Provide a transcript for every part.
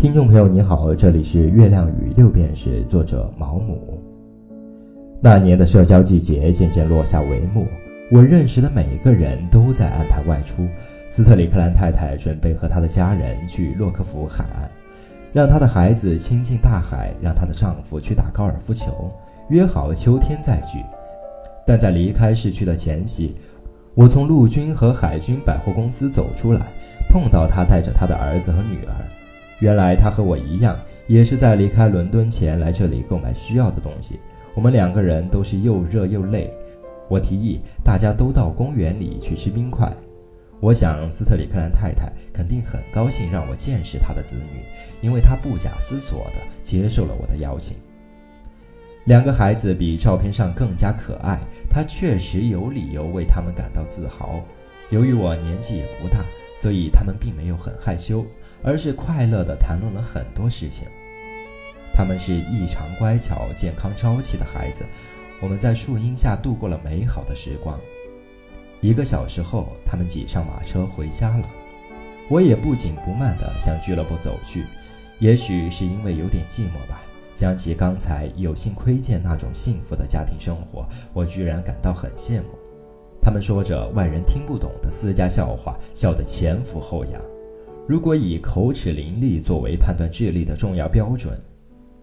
听众朋友你好，这里是月亮与六便士，作者毛姆。那年的社交季节渐渐落下帷幕，我认识的每一个人都在安排外出。斯特里克兰太太准备和她的家人去洛克福海岸，让她的孩子亲近大海，让她的丈夫去打高尔夫球，约好秋天再聚。但在离开市区的前夕，我从陆军和海军百货公司走出来，碰到他带着他的儿子和女儿。原来他和我一样，也是在离开伦敦前来这里购买需要的东西。我们两个人都是又热又累。我提议大家都到公园里去吃冰块。我想斯特里克兰太太肯定很高兴让我见识她的子女，因为她不假思索地接受了我的邀请。两个孩子比照片上更加可爱，她确实有理由为他们感到自豪。由于我年纪也不大，所以他们并没有很害羞。而是快乐地谈论了很多事情。他们是异常乖巧、健康、朝气的孩子。我们在树荫下度过了美好的时光。一个小时后，他们挤上马车回家了。我也不紧不慢地向俱乐部走去。也许是因为有点寂寞吧。想起刚才有幸窥见那种幸福的家庭生活，我居然感到很羡慕。他们说着外人听不懂的私家笑话，笑得前俯后仰。如果以口齿伶俐作为判断智力的重要标准，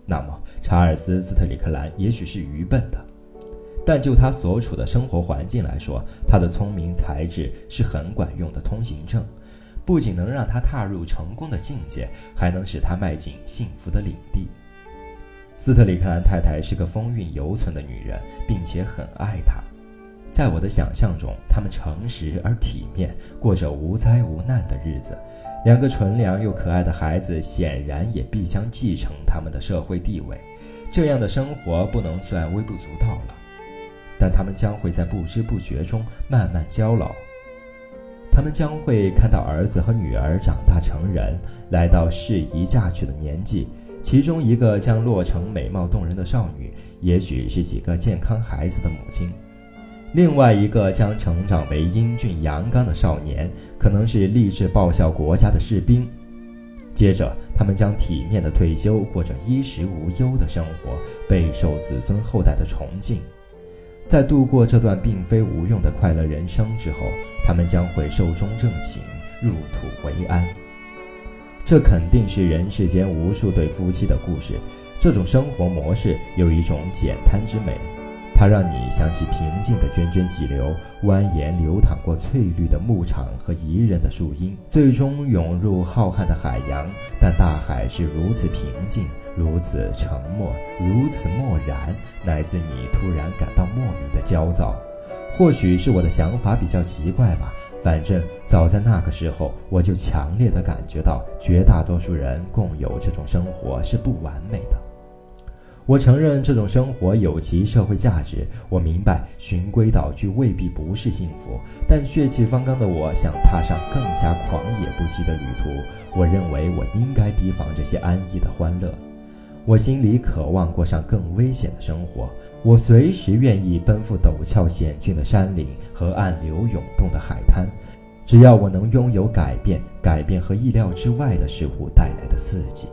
那么查尔斯·斯特里克兰也许是愚笨的。但就他所处的生活环境来说，他的聪明才智是很管用的通行证，不仅能让他踏入成功的境界，还能使他迈进幸福的领地。斯特里克兰太太是个风韵犹存的女人，并且很爱他。在我的想象中，他们诚实而体面，过着无灾无难的日子。两个纯良又可爱的孩子显然也必将继承他们的社会地位，这样的生活不能算微不足道了，但他们将会在不知不觉中慢慢交老。他们将会看到儿子和女儿长大成人，来到适宜嫁娶的年纪，其中一个将落成美貌动人的少女，也许是几个健康孩子的母亲。另外一个将成长为英俊阳刚的少年，可能是立志报效国家的士兵。接着，他们将体面的退休，过着衣食无忧的生活，备受子孙后代的崇敬。在度过这段并非无用的快乐人生之后，他们将会寿终正寝，入土为安。这肯定是人世间无数对夫妻的故事。这种生活模式有一种简单之美。它让你想起平静的涓涓细流，蜿蜒流淌过翠绿的牧场和宜人的树荫，最终涌入浩瀚的海洋。但大海是如此平静，如此沉默，如此漠然，乃至你突然感到莫名的焦躁。或许是我的想法比较奇怪吧，反正早在那个时候，我就强烈的感觉到，绝大多数人共有这种生活是不完美的。我承认这种生活有其社会价值，我明白循规蹈矩未必不是幸福，但血气方刚的我想踏上更加狂野不羁的旅途。我认为我应该提防这些安逸的欢乐，我心里渴望过上更危险的生活。我随时愿意奔赴陡峭险峻的山岭和暗流涌动的海滩，只要我能拥有改变，改变和意料之外的事物带来的刺激。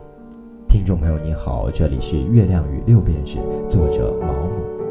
听众朋友，你好，这里是月亮与六便士，作者毛姆。